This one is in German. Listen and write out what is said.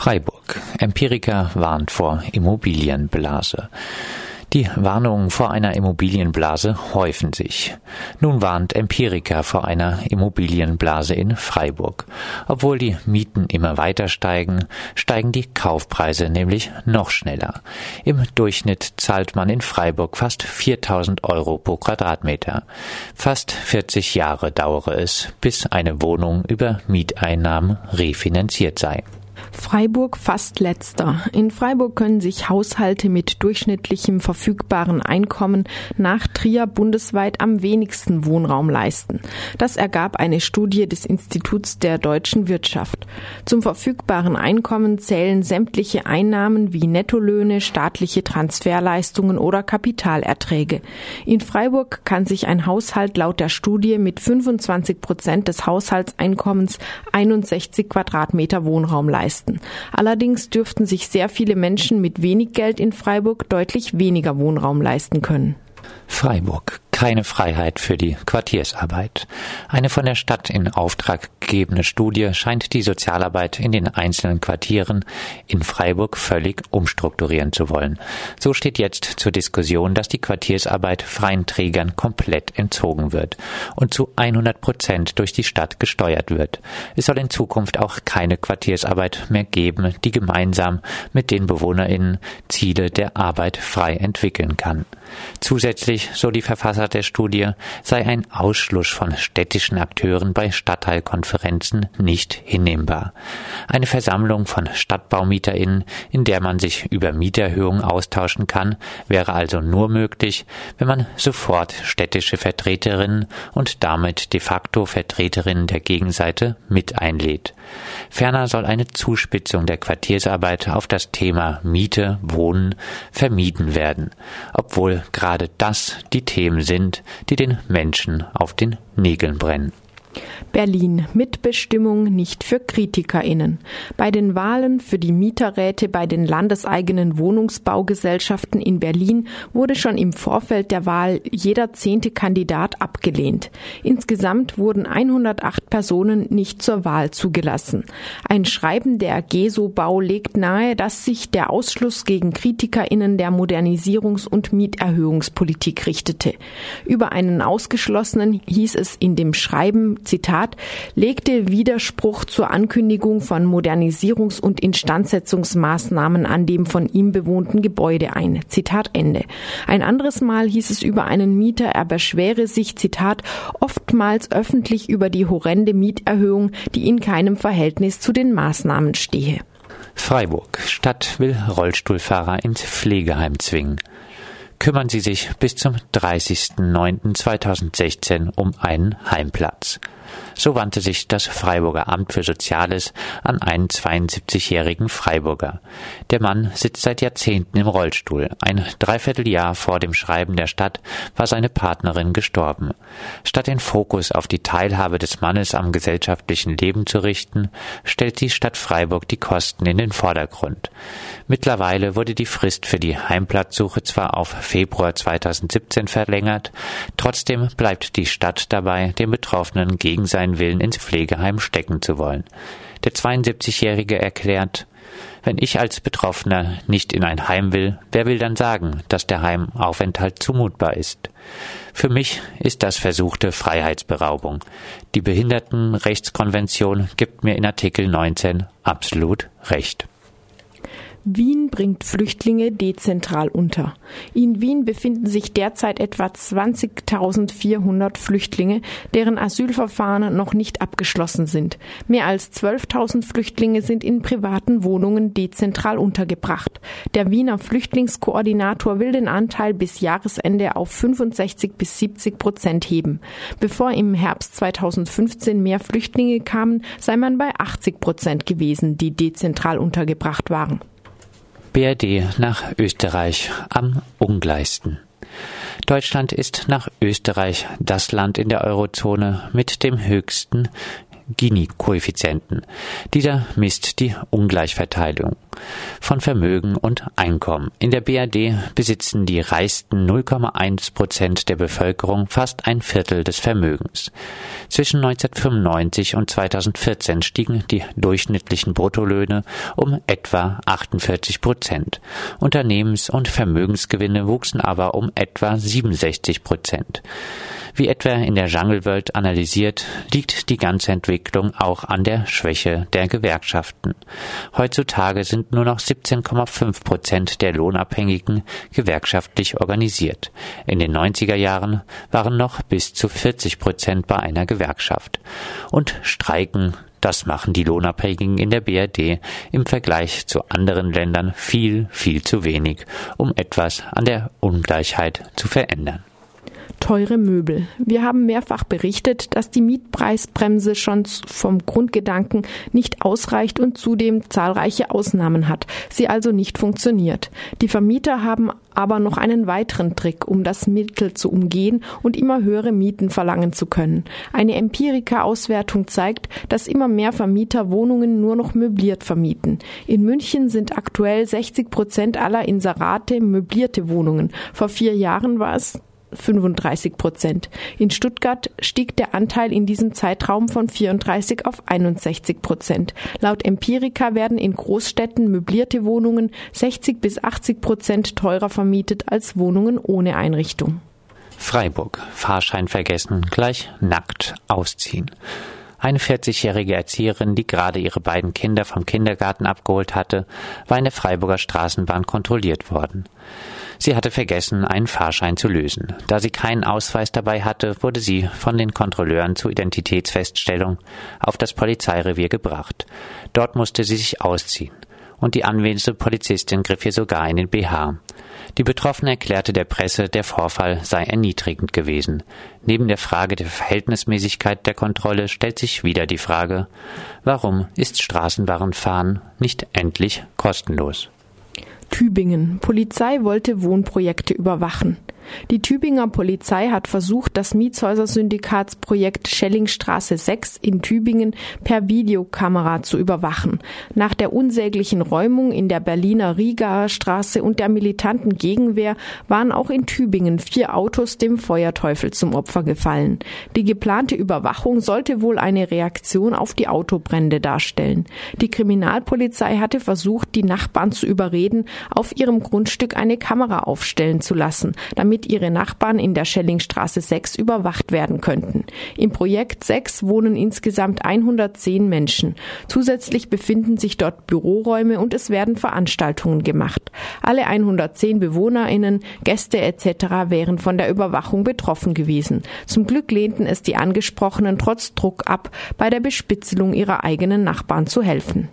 Freiburg. Empiriker warnt vor Immobilienblase. Die Warnungen vor einer Immobilienblase häufen sich. Nun warnt Empiriker vor einer Immobilienblase in Freiburg. Obwohl die Mieten immer weiter steigen, steigen die Kaufpreise nämlich noch schneller. Im Durchschnitt zahlt man in Freiburg fast 4000 Euro pro Quadratmeter. Fast 40 Jahre dauere es, bis eine Wohnung über Mieteinnahmen refinanziert sei. Freiburg fast letzter. In Freiburg können sich Haushalte mit durchschnittlichem verfügbaren Einkommen nach Trier bundesweit am wenigsten Wohnraum leisten. Das ergab eine Studie des Instituts der deutschen Wirtschaft. Zum verfügbaren Einkommen zählen sämtliche Einnahmen wie Nettolöhne, staatliche Transferleistungen oder Kapitalerträge. In Freiburg kann sich ein Haushalt laut der Studie mit 25 Prozent des Haushaltseinkommens 61 Quadratmeter Wohnraum leisten leisten. Allerdings dürften sich sehr viele Menschen mit wenig Geld in Freiburg deutlich weniger Wohnraum leisten können. Freiburg keine Freiheit für die Quartiersarbeit. Eine von der Stadt in Auftrag gegebene Studie scheint die Sozialarbeit in den einzelnen Quartieren in Freiburg völlig umstrukturieren zu wollen. So steht jetzt zur Diskussion, dass die Quartiersarbeit freien Trägern komplett entzogen wird und zu 100 Prozent durch die Stadt gesteuert wird. Es soll in Zukunft auch keine Quartiersarbeit mehr geben, die gemeinsam mit den BewohnerInnen Ziele der Arbeit frei entwickeln kann. Zusätzlich, so die Verfasser der Studie, sei ein Ausschluss von städtischen Akteuren bei Stadtteilkonferenzen nicht hinnehmbar. Eine Versammlung von StadtbaumieterInnen, in der man sich über Mieterhöhungen austauschen kann, wäre also nur möglich, wenn man sofort städtische Vertreterinnen und damit de facto Vertreterinnen der Gegenseite mit einlädt. Ferner soll eine Zuspitzung der Quartiersarbeit auf das Thema Miete, Wohnen vermieden werden, obwohl gerade das die Themen sind, die den Menschen auf den Nägeln brennen. Berlin Mitbestimmung nicht für KritikerInnen. Bei den Wahlen für die Mieterräte bei den landeseigenen Wohnungsbaugesellschaften in Berlin wurde schon im Vorfeld der Wahl jeder zehnte Kandidat abgelehnt. Insgesamt wurden 108 Personen nicht zur Wahl zugelassen. Ein Schreiben der GESO Bau legt nahe, dass sich der Ausschluss gegen KritikerInnen der Modernisierungs- und Mieterhöhungspolitik richtete. Über einen Ausgeschlossenen hieß es in dem Schreiben, Zitat, legte Widerspruch zur Ankündigung von Modernisierungs- und Instandsetzungsmaßnahmen an dem von ihm bewohnten Gebäude ein. Zitat Ende. Ein anderes Mal hieß es über einen Mieter, er beschwere sich, Zitat, oftmals öffentlich über die horrende Mieterhöhung, die in keinem Verhältnis zu den Maßnahmen stehe. Freiburg. Stadt will Rollstuhlfahrer ins Pflegeheim zwingen kümmern Sie sich bis zum 30.09.2016 um einen Heimplatz. So wandte sich das Freiburger Amt für Soziales an einen 72-jährigen Freiburger. Der Mann sitzt seit Jahrzehnten im Rollstuhl. Ein Dreivierteljahr vor dem Schreiben der Stadt war seine Partnerin gestorben. Statt den Fokus auf die Teilhabe des Mannes am gesellschaftlichen Leben zu richten, stellt die Stadt Freiburg die Kosten in den Vordergrund. Mittlerweile wurde die Frist für die Heimplatzsuche zwar auf Februar 2017 verlängert, trotzdem bleibt die Stadt dabei, den Betroffenen gegen seinen Willen ins Pflegeheim stecken zu wollen. Der 72-Jährige erklärt, wenn ich als Betroffener nicht in ein Heim will, wer will dann sagen, dass der Heimaufenthalt zumutbar ist? Für mich ist das versuchte Freiheitsberaubung. Die Behindertenrechtskonvention gibt mir in Artikel 19 absolut recht. Wien bringt Flüchtlinge dezentral unter. In Wien befinden sich derzeit etwa 20.400 Flüchtlinge, deren Asylverfahren noch nicht abgeschlossen sind. Mehr als 12.000 Flüchtlinge sind in privaten Wohnungen dezentral untergebracht. Der Wiener Flüchtlingskoordinator will den Anteil bis Jahresende auf 65 bis 70 Prozent heben. Bevor im Herbst 2015 mehr Flüchtlinge kamen, sei man bei 80 Prozent gewesen, die dezentral untergebracht waren. BRD nach Österreich am ungleichsten. Deutschland ist nach Österreich das Land in der Eurozone mit dem höchsten Gini-Koeffizienten. Dieser misst die Ungleichverteilung von Vermögen und Einkommen. In der BRD besitzen die reichsten 0,1 Prozent der Bevölkerung fast ein Viertel des Vermögens. Zwischen 1995 und 2014 stiegen die durchschnittlichen Bruttolöhne um etwa 48 Prozent. Unternehmens- und Vermögensgewinne wuchsen aber um etwa 67 Prozent. Wie etwa in der Jungle World analysiert, liegt die ganze Entwicklung auch an der Schwäche der Gewerkschaften. Heutzutage sind nur noch 17,5 Prozent der Lohnabhängigen gewerkschaftlich organisiert. In den 90er Jahren waren noch bis zu 40 Prozent bei einer Gewerkschaft. Und Streiken das machen die Lohnabhängigen in der BRD im Vergleich zu anderen Ländern viel, viel zu wenig, um etwas an der Ungleichheit zu verändern teure Möbel. Wir haben mehrfach berichtet, dass die Mietpreisbremse schon vom Grundgedanken nicht ausreicht und zudem zahlreiche Ausnahmen hat, sie also nicht funktioniert. Die Vermieter haben aber noch einen weiteren Trick, um das Mittel zu umgehen und immer höhere Mieten verlangen zu können. Eine Empirika-Auswertung zeigt, dass immer mehr Vermieter Wohnungen nur noch möbliert vermieten. In München sind aktuell 60 Prozent aller Inserate möblierte Wohnungen. Vor vier Jahren war es 35 Prozent. In Stuttgart stieg der Anteil in diesem Zeitraum von 34 auf 61 Prozent. Laut Empirica werden in Großstädten möblierte Wohnungen 60 bis 80 Prozent teurer vermietet als Wohnungen ohne Einrichtung. Freiburg. Fahrschein vergessen, gleich nackt ausziehen. Eine 40-jährige Erzieherin, die gerade ihre beiden Kinder vom Kindergarten abgeholt hatte, war in der Freiburger Straßenbahn kontrolliert worden. Sie hatte vergessen, einen Fahrschein zu lösen. Da sie keinen Ausweis dabei hatte, wurde sie von den Kontrolleuren zur Identitätsfeststellung auf das Polizeirevier gebracht. Dort musste sie sich ausziehen. Und die anwesende Polizistin griff ihr sogar in den BH. Die Betroffene erklärte der Presse, der Vorfall sei erniedrigend gewesen. Neben der Frage der Verhältnismäßigkeit der Kontrolle stellt sich wieder die Frage, warum ist Straßenbahnfahren nicht endlich kostenlos? Tübingen. Polizei wollte Wohnprojekte überwachen. Die Tübinger Polizei hat versucht, das Mietshäuser-Syndikatsprojekt Schellingstraße 6 in Tübingen per Videokamera zu überwachen. Nach der unsäglichen Räumung in der Berliner Rieger Straße und der militanten Gegenwehr waren auch in Tübingen vier Autos dem Feuerteufel zum Opfer gefallen. Die geplante Überwachung sollte wohl eine Reaktion auf die Autobrände darstellen. Die Kriminalpolizei hatte versucht, die Nachbarn zu überreden, auf ihrem Grundstück eine Kamera aufstellen zu lassen, damit damit ihre Nachbarn in der Schellingstraße 6 überwacht werden könnten. Im Projekt 6 wohnen insgesamt 110 Menschen. Zusätzlich befinden sich dort Büroräume und es werden Veranstaltungen gemacht. Alle 110 BewohnerInnen, Gäste etc. wären von der Überwachung betroffen gewesen. Zum Glück lehnten es die Angesprochenen trotz Druck ab, bei der Bespitzelung ihrer eigenen Nachbarn zu helfen.